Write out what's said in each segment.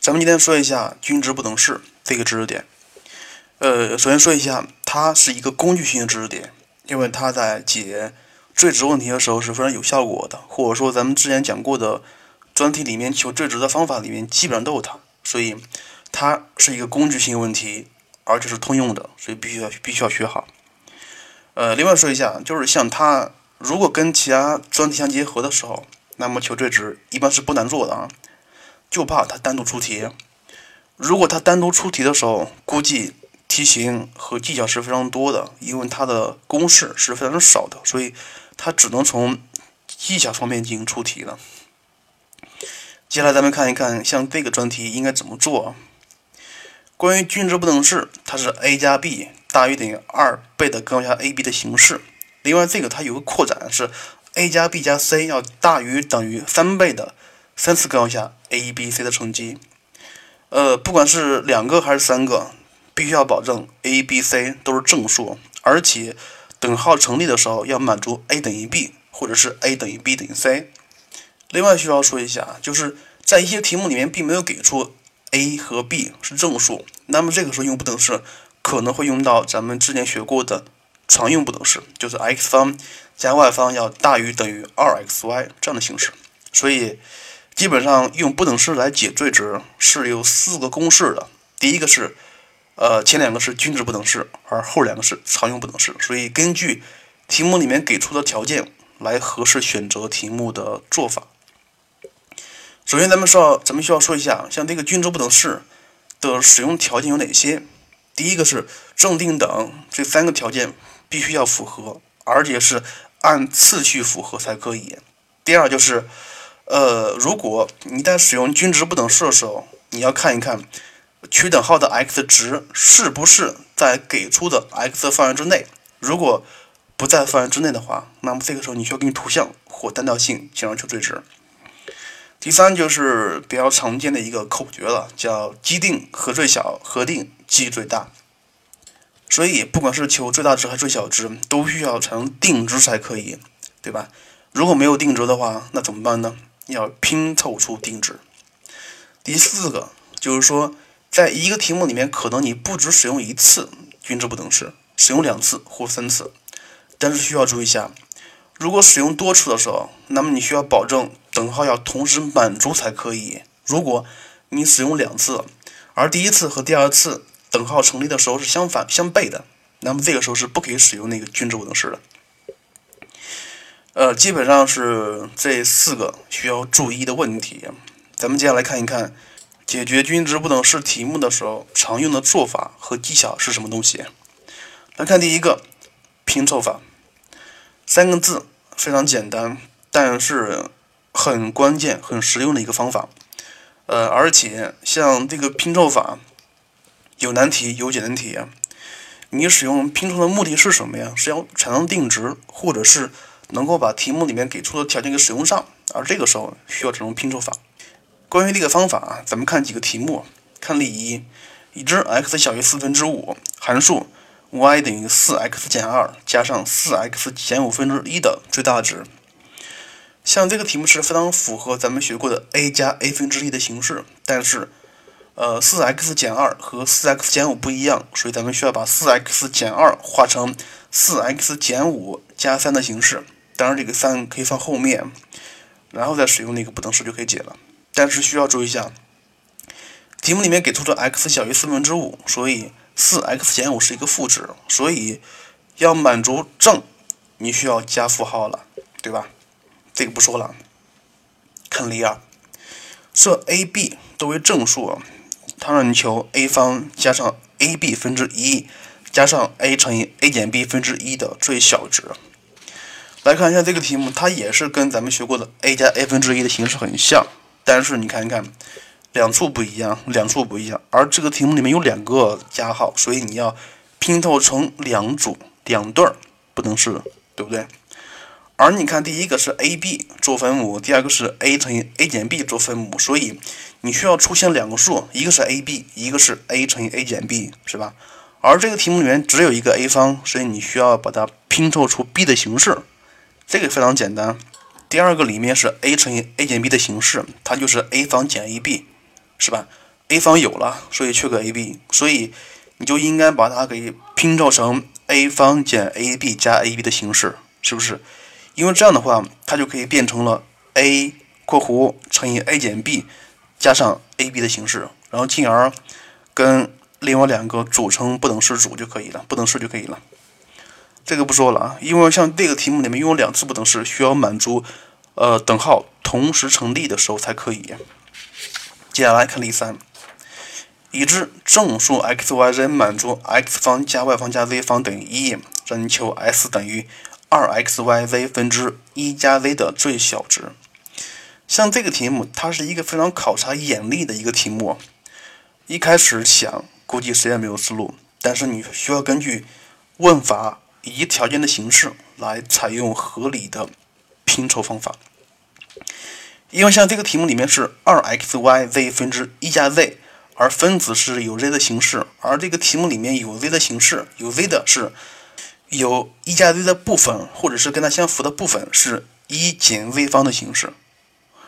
咱们今天说一下均值不等式这个知识点。呃，首先说一下，它是一个工具性的知识点，因为它在解最值问题的时候是非常有效果的，或者说咱们之前讲过的专题里面求最值的方法里面基本上都有它，所以它是一个工具性问题，而且是通用的，所以必须要必须要学好。呃，另外说一下，就是像它如果跟其他专题相结合的时候，那么求最值一般是不难做的啊。就怕它单独出题。如果它单独出题的时候，估计题型和技巧是非常多的，因为它的公式是非常少的，所以它只能从技巧方面进行出题了。接下来咱们看一看，像这个专题应该怎么做。关于均值不等式，它是 a 加 b 大于等于二倍的根号下 ab 的形式。另外，这个它有个扩展是 a 加 b 加 c 要大于等于三倍的。三次根号下 a、b、c 的乘积，呃，不管是两个还是三个，必须要保证 a、b、c 都是正数，而且等号成立的时候要满足 a 等于 b，或者是 a 等于 b 等于 c。另外需要说一下，就是在一些题目里面并没有给出 a 和 b 是正数，那么这个时候用不等式可能会用到咱们之前学过的常用不等式，就是 x 方加 y 方要大于等于 2xy 这样的形式，所以。基本上用不等式来解最值是有四个公式的。第一个是，呃，前两个是均值不等式，而后两个是常用不等式。所以根据题目里面给出的条件来合适选择题目的做法。首先，咱们说，咱们需要说一下，像这个均值不等式的使用条件有哪些？第一个是正定等，这三个条件必须要符合，而且是按次序符合才可以。第二就是。呃，如果你在使用均值不等式的时候，你要看一看取等号的 x 值是不是在给出的 x 范围之内。如果不在范围之内的话，那么这个时候你需要根据图像或单调性进行求最值。第三就是比较常见的一个口诀了，叫基定和最小，核定积最大。所以不管是求最大值还是最小值，都需要成定值才可以，对吧？如果没有定值的话，那怎么办呢？要拼凑出定值。第四个就是说，在一个题目里面，可能你不只使用一次均值不等式，使用两次或三次。但是需要注意一下，如果使用多次的时候，那么你需要保证等号要同时满足才可以。如果你使用两次，而第一次和第二次等号成立的时候是相反相悖的，那么这个时候是不可以使用那个均值不等式的。呃，基本上是这四个需要注意的问题。咱们接下来看一看解决均值不等式题目的时候常用的做法和技巧是什么东西。来看第一个拼凑法，三个字非常简单，但是很关键、很实用的一个方法。呃，而且像这个拼凑法有难题有简单题。你使用拼凑的目的是什么呀？是要产生定值，或者是？能够把题目里面给出的条件给使用上，而这个时候需要这种拼凑法。关于这个方法啊，咱们看几个题目。看例一，已知 x 小于四分之五，函数 y 等于四 x 减二加上四 x 减五分之一的最大值。像这个题目是非常符合咱们学过的 a 加 a 分之一的形式，但是，呃，四 x 减二和四 x 减五不一样，所以咱们需要把四 x 减二化成四 x 减五加三的形式。当然，这个三可以放后面，然后再使用那个不等式就可以解了。但是需要注意一下，题目里面给出的 x 小于四分之五，所以四 x 减五是一个负值，所以要满足正，你需要加负号了，对吧？这个不说了。看例二，设 a、b 都为正数，它让你求 a 方加上 ab 分之一加上 a 乘以 a 减 b 分之一的最小值。来看一下这个题目，它也是跟咱们学过的 a 加 a 分之一的形式很像，但是你看一看，两处不一样，两处不一样。而这个题目里面有两个加号，所以你要拼凑成两组两对儿不等式，对不对？而你看第一个是 a b 做分母，第二个是 a 乘以 a 减 b 做分母，所以你需要出现两个数，一个是 a b，一个是 a 乘以 a 减 b，是吧？而这个题目里面只有一个 a 方，所以你需要把它拼凑出 b 的形式。这个非常简单，第二个里面是 a 乘以 a 减 b 的形式，它就是 a 方减 ab，是吧？a 方有了，所以缺个 ab，所以你就应该把它给拼凑成 a 方减 ab 加 ab 的形式，是不是？因为这样的话，它就可以变成了 a 括弧乘以 a 减 b 加上 ab 的形式，然后进而跟另外两个组成不等式组就可以了，不等式就可以了。这个不说了啊，因为像这个题目里面拥有两次不等式，需要满足呃等号同时成立的时候才可以。接下来看例三，已知正数 x、y、z 满足 x 方加 y 方加 z 方等于一，让你求 s 等于二 x、y、z 分之一加 z 的最小值。像这个题目，它是一个非常考察眼力的一个题目。一开始想，估计谁也没有思路，但是你需要根据问法以条件的形式来采用合理的拼凑方法。因为像这个题目里面是二 x y z 分之一加 z，而分子是有 z 的形式，而这个题目里面有 z 的形式，有 z 的是有一加 z 的部分，或者是跟它相符的部分是一减 z 方的形式。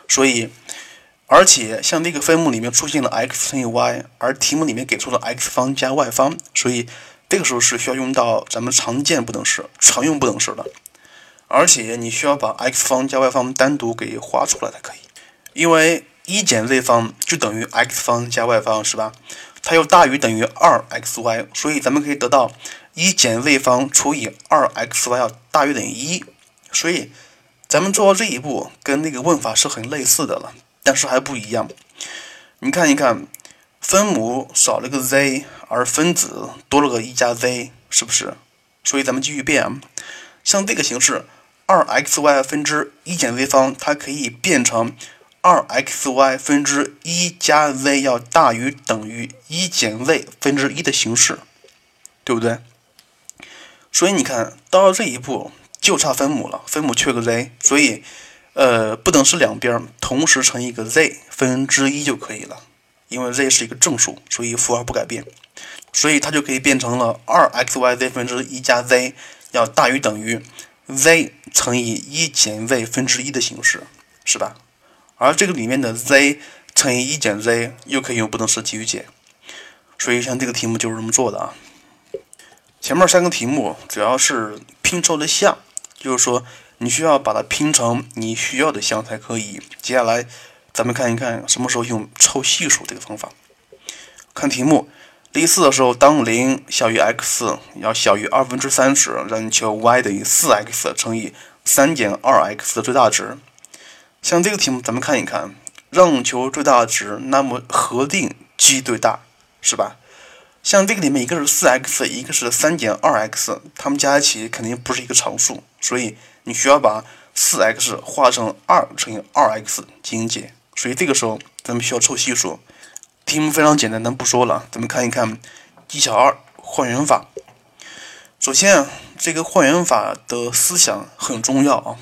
所以，而且像这个分母里面出现了 x 乘以 y，而题目里面给出了 x 方加 y 方，所以这个时候是需要用到咱们常见不等式、常用不等式的。而且你需要把 x 方加 y 方单独给画出来才可以，因为一减 z 方就等于 x 方加 y 方，是吧？它又大于等于二 xy，所以咱们可以得到一减 z 方除以二 xy 要大于等于一。所以咱们做到这一步，跟那个问法是很类似的了，但是还不一样。你看一看，分母少了个 z，而分子多了个一加 z，是不是？所以咱们继续变，像这个形式。二 x y 分之一减 z 方，它可以变成二 x y 分之一加 z 要大于等于一减 z 分之一的形式，对不对？所以你看到了这一步就差分母了，分母缺个 z，所以呃不等式两边同时乘一个 z 分之一就可以了，因为 z 是一个正数，所以符号不改变，所以它就可以变成了二 x y z 分之一加 z 要大于等于。z 乘以一减 z 分之一的形式，是吧？而这个里面的 z 乘以一减 z 又可以用不等式继续解，所以像这个题目就是这么做的啊。前面三个题目主要是拼凑的项，就是说你需要把它拼成你需要的项才可以。接下来咱们看一看什么时候用凑系数这个方法。看题目。例四的时候，当零小于 x 要小于二分之三时，让你求 y 等于四 x 乘以三减二 x 的最大值。像这个题目，咱们看一看，让求最大值，那么核定 g 最大，是吧？像这个里面一个是四 x，一个是三减二 x，它们加一起肯定不是一个常数，所以你需要把四 x 化成二乘以二 x 进行解。所以这个时候，咱们需要凑系数。题目非常简单，咱不说了。咱们看一看技巧二：换元法。首先啊，这个换元法的思想很重要啊。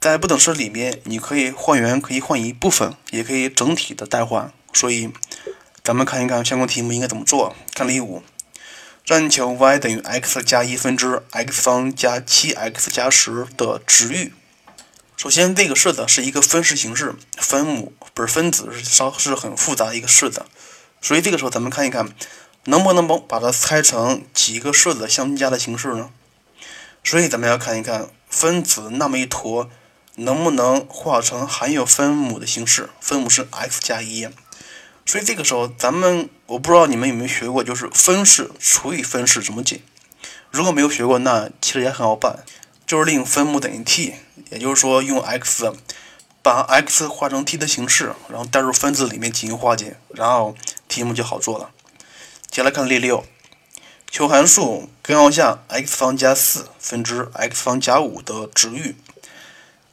在不等式里面，你可以换元，可以换一部分，也可以整体的代换。所以，咱们看一看相关题目应该怎么做。看例五：让你求 y 等于 x 加一分之 x 方加七 x 加十的值域。首先，这个式子是一个分式形式，分母不是分子，是稍是很复杂的一个式子，所以这个时候咱们看一看，能不能把把它拆成几个式子相加的形式呢？所以咱们要看一看分子那么一坨能不能化成含有分母的形式，分母是 x 加一，所以这个时候咱们我不知道你们有没有学过，就是分式除以分式怎么解？如果没有学过，那其实也很好办。就是令分母等于 t，也就是说用 x 把 x 化成 t 的形式，然后代入分子里面进行化解，然后题目就好做了。接下来看例六，求函数根号下 x 方加四分之 x 方加五的值域。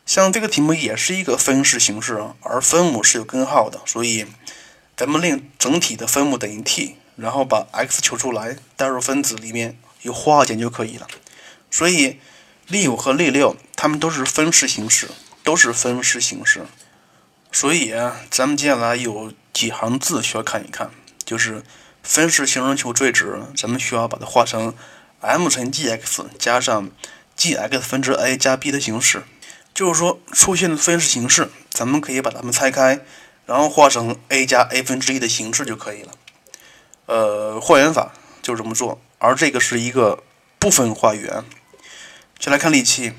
像这个题目也是一个分式形式，而分母是有根号的，所以咱们令整体的分母等于 t，然后把 x 求出来，代入分子里面有化简就可以了。所以。例五和例六，它们都是分式形式，都是分式形式。所以，咱们接下来有几行字需要看一看，就是分式形式求最值，咱们需要把它化成 m 乘 g(x) 加上 g(x) 分之 a 加 b 的形式。就是说，出现的分式形式，咱们可以把它们拆开，然后化成 a 加 a 分之一的形式就可以了。呃，还原法就这么做，而这个是一个部分化元。先来看例题，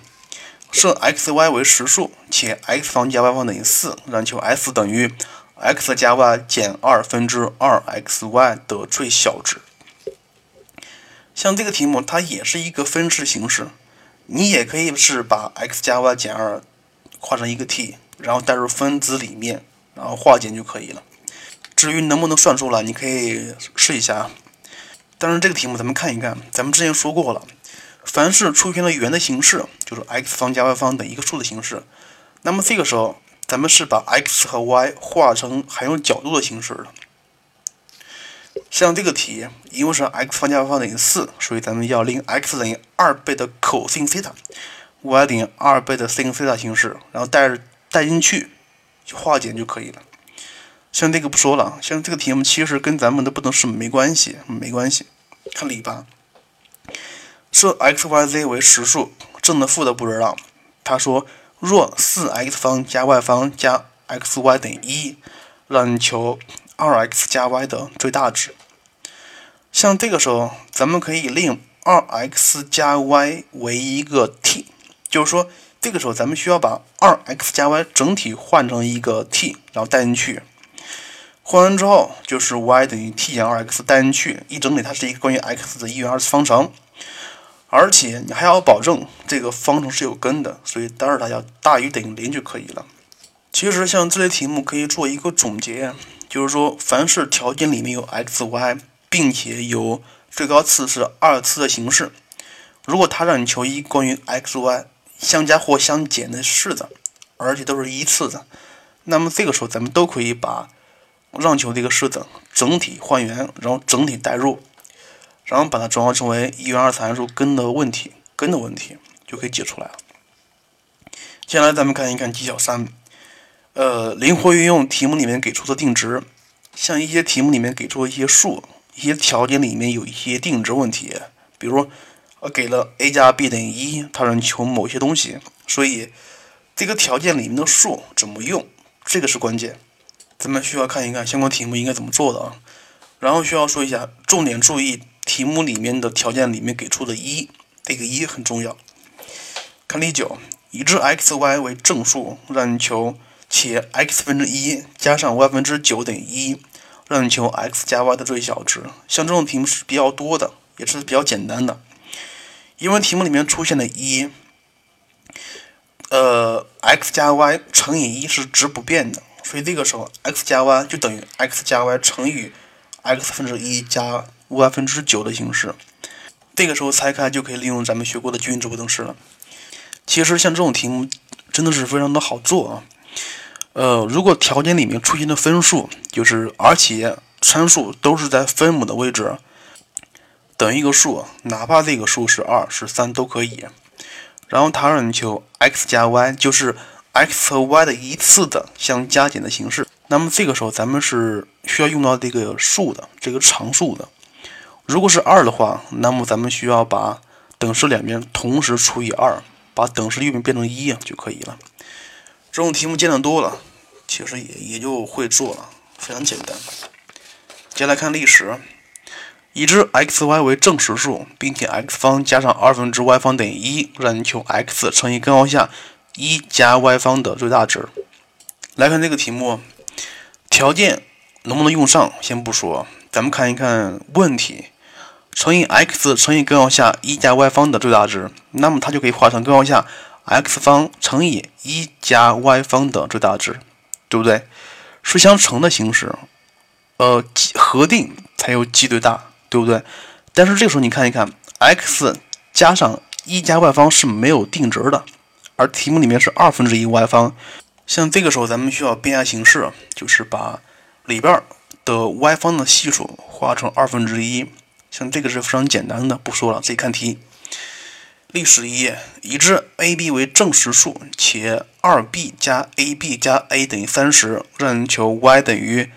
设 x、y 为实数，且 x 方加 y 方等于四，让求 s 等于 x 加 y 减二分之二 xy 的最小值。像这个题目，它也是一个分式形式，你也可以是把 x 加 y 减二画成一个 t，然后代入分子里面，然后化简就可以了。至于能不能算出来，你可以试一下。但是这个题目咱们看一看，咱们之前说过了，凡是出现了圆的形式，就是 x 方加 y 方等一个数的形式，那么这个时候咱们是把 x 和 y 化成含有角度的形式了。像这个题，因为是 x 方加 y 方等于四，所以咱们要令 x 等于二倍的 cos 西塔，y 等于二倍的 sin 西塔形式，然后带带进去就化简就可以了。像这个不说了，像这个题目其实跟咱们的不等式没关系，没关系。看例八，设 x、y、z 为实数，正的负的不知道。他说，若四 x 方加 y 方加 x、y 等于一，让你求二 x 加 y 的最大值。像这个时候，咱们可以令二 x 加 y 为一个 t，就是说，这个时候咱们需要把二 x 加 y 整体换成一个 t，然后带进去。换完之后就是 y 等于 t 减 2x 带进去，一整理它是一个关于 x 的一元二次方程，而且你还要保证这个方程是有根的，所以德尔塔要大于等于零就可以了。其实像这类题目可以做一个总结，就是说凡是条件里面有 x、y，并且有最高次是二次的形式，如果他让你求一关于 x、y 相加或相减的式子，而且都是一次的，那么这个时候咱们都可以把让求这个式子整体还原，然后整体代入，然后把它转化成为一元二次函数根的问题，根的问题就可以解出来了。接下来咱们看一看技巧三，呃，灵活运用题目里面给出的定值，像一些题目里面给出一些数，一些条件里面有一些定值问题，比如呃给了 a 加 b 等于一，它让你求某些东西，所以这个条件里面的数怎么用，这个是关键。咱们需要看一看相关题目应该怎么做的啊，然后需要说一下，重点注意题目里面的条件里面给出的一，这个一很重要。看例九，已知 x、y 为正数，让你求且 x 分之一加上 y 分之九等于一，让你求 x 加 y 的最小值。像这种题目是比较多的，也是比较简单的，因为题目里面出现的一，呃，x 加 y 乘以一是值不变的。所以这个时候，x 加 y 就等于 x 加 y 乘以 x 分之一加 y 分之九的形式。这个时候拆开就可以利用咱们学过的均值不等式了。其实像这种题目真的是非常的好做啊。呃，如果条件里面出现的分数就是而且参数都是在分母的位置等于一个数，哪怕这个数是二是三都可以。然后它让你求 x 加 y 就是。x 和 y 的一次的相加减的形式，那么这个时候咱们是需要用到这个数的这个常数的。如果是二的话，那么咱们需要把等式两边同时除以二，把等式右边变成一就可以了。这种题目见得多了，其实也也就会做了，非常简单。接下来看历史，已知 x、y 为正实数，并且 x 方加上二分之 y 方等于一，让你求 x 乘以根号下。一加 y 方的最大值。来看这个题目，条件能不能用上先不说，咱们看一看问题。乘以 x 乘以根号下一加 y 方的最大值，那么它就可以化成根号下 x 方乘以一加 y 方的最大值，对不对？是相乘的形式，呃，核定才有 g 最大，对不对？但是这个时候你看一看，x 加上一加 y 方是没有定值的。而题目里面是二分之一 y 方，像这个时候咱们需要变下形式，就是把里边的 y 方的系数化成二分之一。像这个是非常简单的，不说了，自己看题。历史一页，已知 a、b 为正实数，且二 b 加 a、b 加 a 等于三十，让人求 y 等于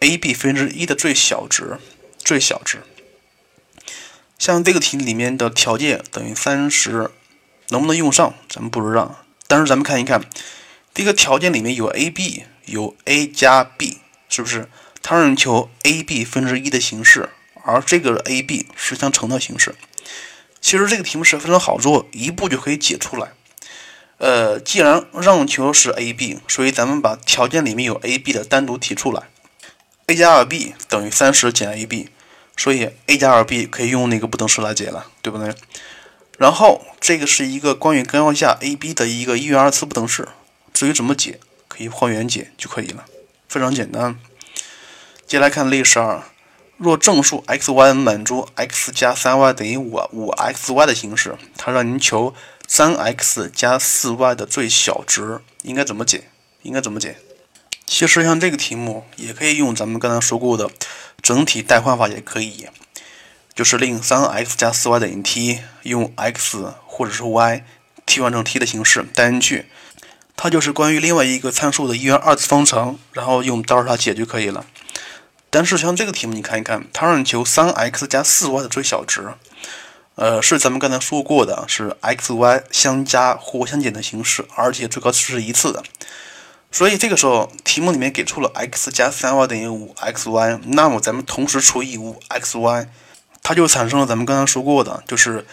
a、b 分之一的最小值。最小值。像这个题里面的条件等于三十。能不能用上，咱们不知道。但是咱们看一看，这个条件里面有 a、b，有 a 加 b，是不是？它让你求 a b 分之一的形式，而这个 a b 是相乘的形式。其实这个题目是非常好做，一步就可以解出来。呃，既然让求是 a b，所以咱们把条件里面有 a b 的单独提出来。a 加二 b 等于三十减 a b，所以 a 加二 b 可以用那个不等式来解了，对不对？然后这个是一个关于根号下 a b 的一个一元二次不等式，至于怎么解，可以还原解就可以了，非常简单。接下来看例十二，若正数 x y 满足 x 加三 y 等于五五 x y 的形式，它让您求三 x 加四 y 的最小值，应该怎么解？应该怎么解？其实像这个题目也可以用咱们刚才说过的整体代换法，也可以，就是令 3x 加 4y 等于 t，用 x 或者是 y 替换成 t 的形式带进去，它就是关于另外一个参数的一元二次方程，然后用德尔塔解就可以了。但是像这个题目，你看一看，它让你求 3x 加 4y 的最小值，呃，是咱们刚才说过的，是 x、y 相加或相减的形式，而且最高值是一次的。所以这个时候，题目里面给出了 x 加 3y 等于 5xy，那么咱们同时除以 5xy，它就产生了咱们刚刚说过的，就是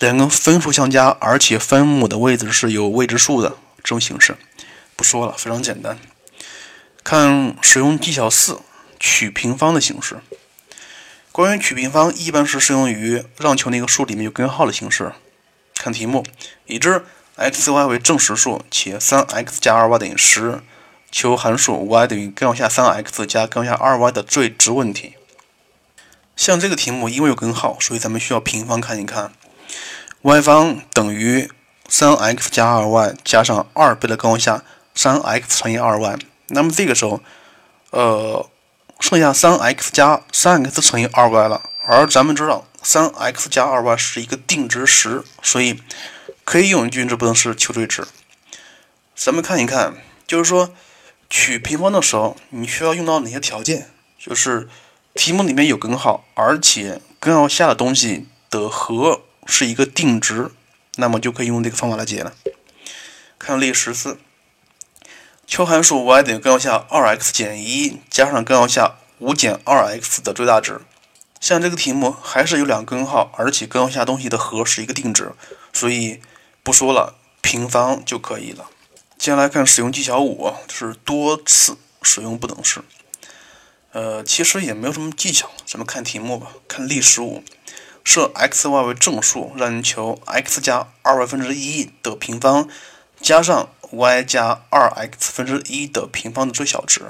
两个分数相加，而且分母的位置是有未知数的这种形式。不说了，非常简单。看使用技巧四，取平方的形式。关于取平方，一般是适用于让求那个数里面有根号的形式。看题目，已知。x、y 为正实数，且 3x 加 2y 等于10，求函数 y 等于根号下 3x 加根号下 2y 的最值问题。像这个题目因为有根号，所以咱们需要平方看一看。y 方等于 3x 加 2y 加上2倍的根号下 3x 乘以 2y，那么这个时候，呃，剩下 3x 加 3x 乘以 2y 了。而咱们知道 3x 加 2y 是一个定值十，所以。可以用均值不等式求最值。咱们看一看，就是说取平方的时候，你需要用到哪些条件？就是题目里面有根号，而且根号下的东西的和是一个定值，那么就可以用这个方法来解了。看例十四，求函数 y 等于根号下 2x 减一加上根号下5减 2x 的最大值。像这个题目还是有两个根号，而且根号下东西的和是一个定值，所以。不说了，平方就可以了。接下来看使用技巧五，是多次使用不等式。呃，其实也没有什么技巧，咱们看题目吧。看例十五，设 x、y 为正数，让你求 x 加二 y 分之一的平方加上 y 加二 x 分之一的平方的最小值。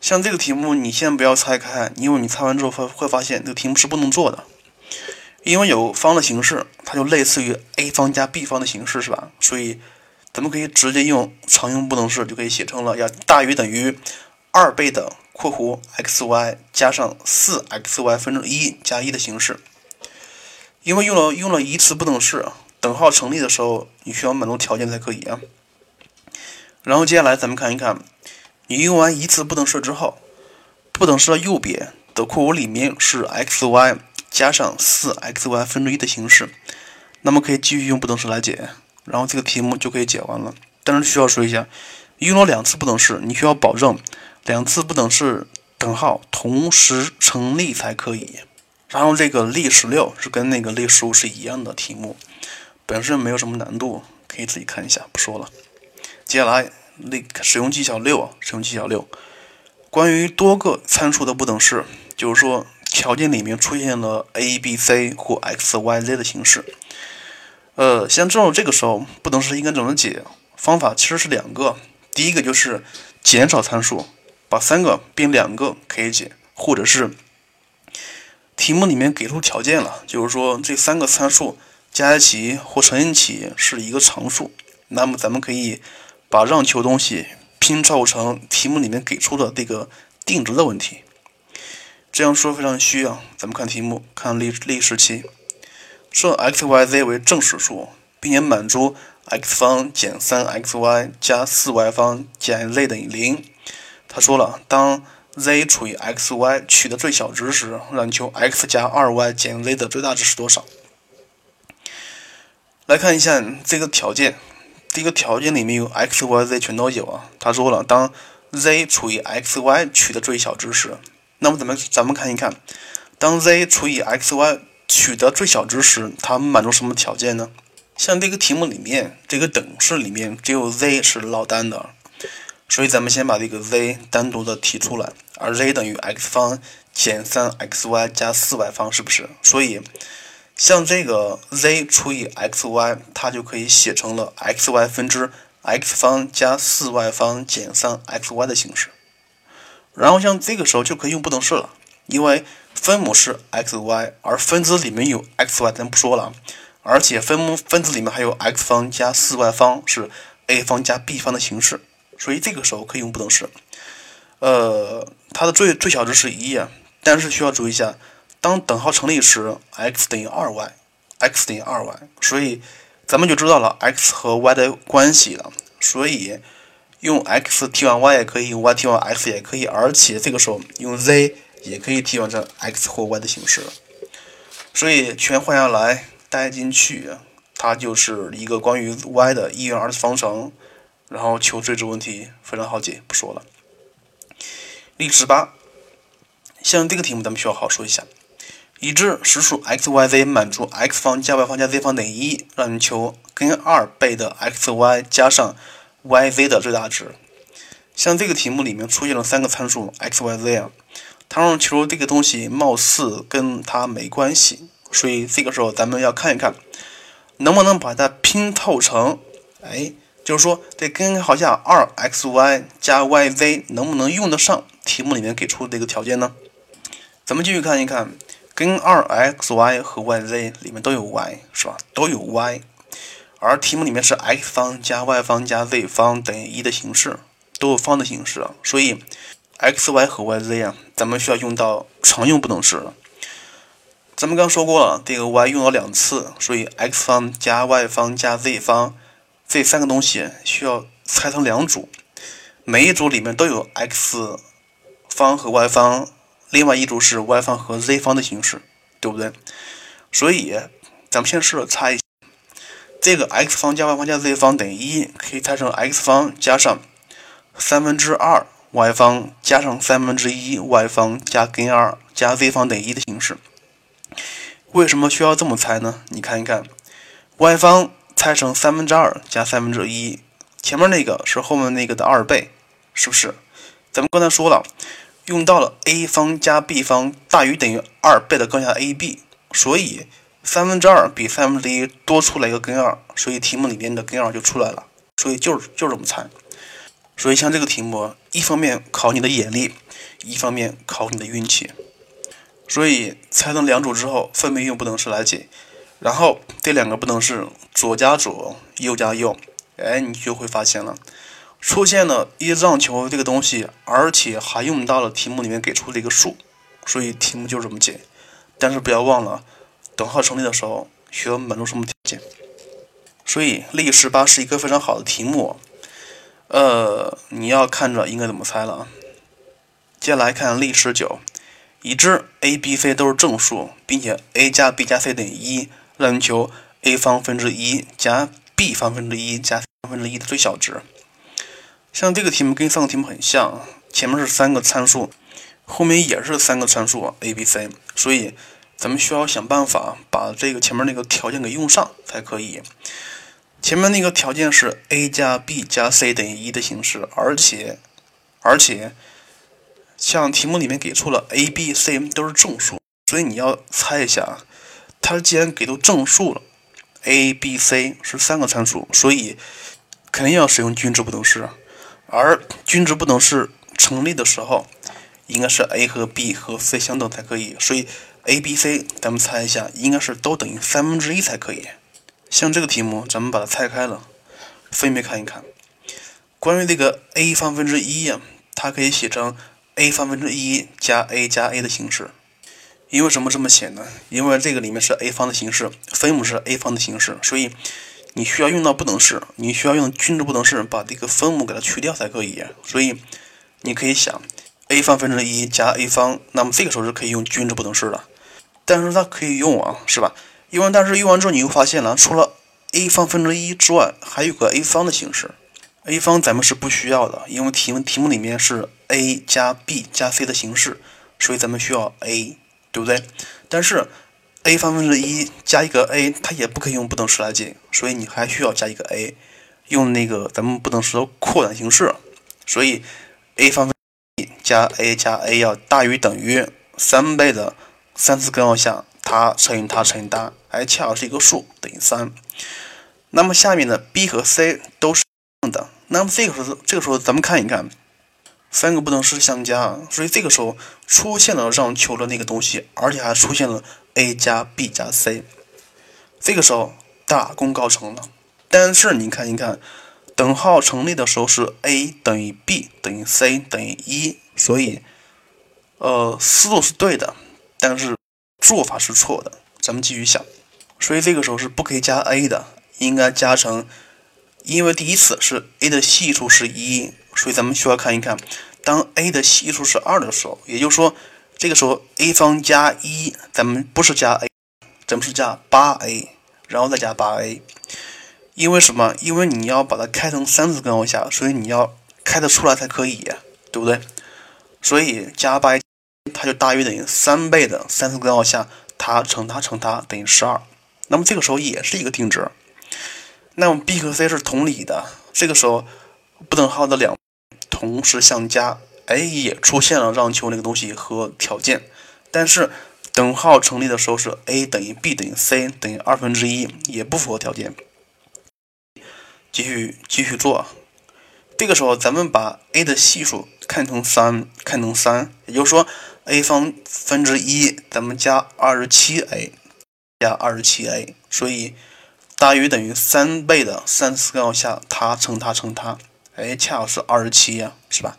像这个题目，你先不要拆开，因为你拆完之后会会发现这个题目是不能做的。因为有方的形式，它就类似于 a 方加 b 方的形式，是吧？所以咱们可以直接用常用不等式，就可以写成了要大于等于二倍的括弧 xy 加上四 xy 分之一加一的形式。因为用了用了一次不等式，等号成立的时候，你需要满足条件才可以啊。然后接下来咱们看一看，你用完一次不等式之后，不等式的右边的括弧里面是 xy。加上四 xy 分之一的形式，那么可以继续用不等式来解，然后这个题目就可以解完了。但是需要说一下，用了两次不等式，你需要保证两次不等式等号同时成立才可以。然后这个例十六是跟那个例十五是一样的题目，本身没有什么难度，可以自己看一下，不说了。接下来例使用技巧六啊，使用技巧六，关于多个参数的不等式，就是说。条件里面出现了 a、b、c 或 x、y、z 的形式。呃，先知道这个时候不等式应该怎么解，方法其实是两个。第一个就是减少参数，把三个变两个可以解，或者是题目里面给出条件了，就是说这三个参数加一起或乘一起是一个常数，那么咱们可以把让求东西拼凑成题目里面给出的这个定值的问题。这样说非常虚啊！咱们看题目，看例例十七，设 x、y、z 为正实数，并且满足 x 方减三 xy 加四 y 方减 z 等于零。他说了，当 z 除以 xy 取的最小值时，让求 x 加二 y 减 z 的最大值是多少？来看一下这个条件，这个条件里面有 x、y、z 全都有啊。他说了，当 z 除以 xy 取的最小值时，那么咱们咱们看一看，当 z 除以 xy 取得最小值时，它满足什么条件呢？像这个题目里面，这个等式里面只有 z 是落单的，所以咱们先把这个 z 单独的提出来，而 z 等于 x 方减 3xy 加 4y 方，是不是？所以像这个 z 除以 xy，它就可以写成了 xy 分之 x 方加 4y 方减 3xy 的形式。然后像这个时候就可以用不等式了，因为分母是 xy，而分子里面有 xy，咱不说了。而且分母分子里面还有 x 方加 4y 方是 a 方加 b 方的形式，所以这个时候可以用不等式。呃，它的最最小值是一，但是需要注意一下，当等号成立时，x 等于 2y，x 等于 2y，所以咱们就知道了 x 和 y 的关系了。所以用 x 替换 y 也可以，用 y 替换 x 也可以，而且这个时候用 z 也可以替换成 x 或 y 的形式。所以全换下来。带进去，它就是一个关于 y 的一元二次方程，然后求最值问题非常好解，不说了。例十八，像这个题目咱们需要好好说一下。已知实数 x、y、z 满足 x 方加 y 方加 z 方等于一，让你求根二倍的 x、y 加上 y、z 的最大值。像这个题目里面出现了三个参数 x、y、z 啊，它让求这个东西貌似跟它没关系。所以这个时候咱们要看一看，能不能把它拼凑成，哎，就是说这根号下二 x y 加 y z 能不能用得上题目里面给出的这个条件呢？咱们继续看一看，根二 x y 和 y z 里面都有 y 是吧？都有 y，而题目里面是 x 方加 y 方加 z 方等于一的形式，都有方的形式，所以 x y 和 y z 啊，咱们需要用到常用不等式。咱们刚说过了，这个 y 用了两次，所以 x 方加 y 方加 z 方这三个东西需要拆成两组，每一组里面都有 x 方和 y 方，另外一组是 y 方和 z 方的形式，对不对？所以咱们先试着猜一下，这个 x 方加 y 方加 z 方等于一，可以拆成 x 方加上三分之二 y 方加上三分之一 y 方加根二加 z 方等于一的形式。为什么需要这么猜呢？你看一看，y 方拆成三分之二加三分之一，前面那个是后面那个的二倍，是不是？咱们刚才说了，用到了 a 方加 b 方大于等于二倍的根下 ab，所以三分之二比三分之一多出来一个根二，所以题目里面的根二就出来了。所以就是就这么猜。所以像这个题目，一方面考你的眼力，一方面考你的运气。所以拆成两组之后，分别用不等式来解，然后这两个不等式左加左，右加右，哎，你就会发现了，出现了一让求这个东西，而且还用到了题目里面给出的一个数，所以题目就这么解。但是不要忘了，等号成立的时候需要满足什么条件？所以例十八是一个非常好的题目，呃，你要看着应该怎么猜了啊？接下来看例十九。已知 a、b、c 都是正数，并且 a 加 b 加 c 等于一，让你求 a 方分之一加 b 方分之一加方分之一的最小值。像这个题目跟上个题目很像，前面是三个参数，后面也是三个参数 a、b、c，所以咱们需要想办法把这个前面那个条件给用上才可以。前面那个条件是 a 加 b 加 c 等于一的形式，而且而且。像题目里面给出了 a、b、c 都是正数，所以你要猜一下，它既然给出正数了，a、b、c 是三个参数，所以肯定要使用均值不等式。而均值不等式成立的时候，应该是 a 和 b 和 c 相等才可以。所以 a、b、c 咱们猜一下，应该是都等于三分之一才可以。像这个题目，咱们把它拆开了，分别看一看。关于这个 a 方分之一呀，它可以写成。a 方分之一加 a 加 a 的形式，因为什么这么写呢？因为这个里面是 a 方的形式，分母是 a 方的形式，所以你需要用到不等式，你需要用均值不等式把这个分母给它去掉才可以。所以你可以想 a 方分之一加 a 方，那么这个时候是可以用均值不等式的。但是它可以用啊，是吧？因为但是用完之后你又发现了，除了 a 方分之一之外，还有个 a 方的形式。A 方咱们是不需要的，因为题目题目里面是 A 加 B 加 C 的形式，所以咱们需要 A，对不对？但是 A 方分之一加一个 A，它也不可以用不等式来解，所以你还需要加一个 A，用那个咱们不等式的扩展形式，所以 A 方分之一加 A 加 A 要大于等于三倍的三次根号下它乘以它乘以它，还恰好是一个数等于三。那么下面的 B 和 C 都是的。那么这个时候，这个时候咱们看一看，三个不等式相加，所以这个时候出现了让求的那个东西，而且还出现了 a 加 b 加 c，这个时候大功告成了。但是你看一看，等号成立的时候是 a 等于 b 等于 c 等于一，所以呃思路是对的，但是做法是错的。咱们继续想，所以这个时候是不可以加 a 的，应该加成。因为第一次是 a 的系数是一，所以咱们需要看一看，当 a 的系数是二的时候，也就是说，这个时候 a 方加一，咱们不是加 a，咱们是加八 a，然后再加八 a。因为什么？因为你要把它开成三次根号下，所以你要开得出来才可以，对不对？所以加八，它就大于等于三倍的三次根号下，它乘它乘它等于十二。那么这个时候也是一个定值。那么 b 和 c 是同理的，这个时候不等号的两同时相加，哎，也出现了让求那个东西和条件。但是等号成立的时候是 a 等于 b 等于 c 等于二分之一，也不符合条件。继续继续做，这个时候咱们把 a 的系数看成三，看成三，也就是说 a 方分之一，咱们加二十七 a 加二十七 a，所以。大于等于三倍的三次根号下，它乘它乘它，哎，恰好是二十七呀，是吧？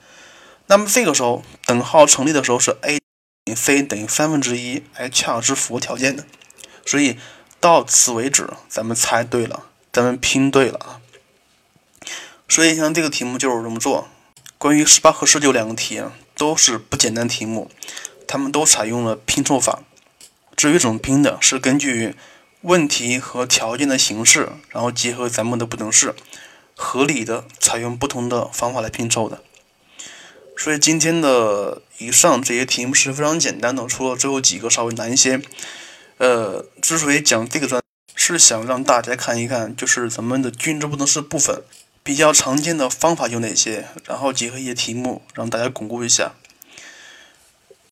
那么这个时候等号成立的时候是 a 等于 c 等于三分之一，哎，恰好是符合条件的。所以到此为止，咱们猜对了，咱们拼对了啊。所以像这个题目就是这么做。关于十八和十九两个题都是不简单题目，他们都采用了拼凑法。至于怎么拼的，是根据。问题和条件的形式，然后结合咱们的不等式，合理的采用不同的方法来拼凑的。所以今天的以上这些题目是非常简单的，除了最后几个稍微难一些。呃，之所以讲这个专，是想让大家看一看，就是咱们的均值不等式部分比较常见的方法有哪些，然后结合一些题目，让大家巩固一下。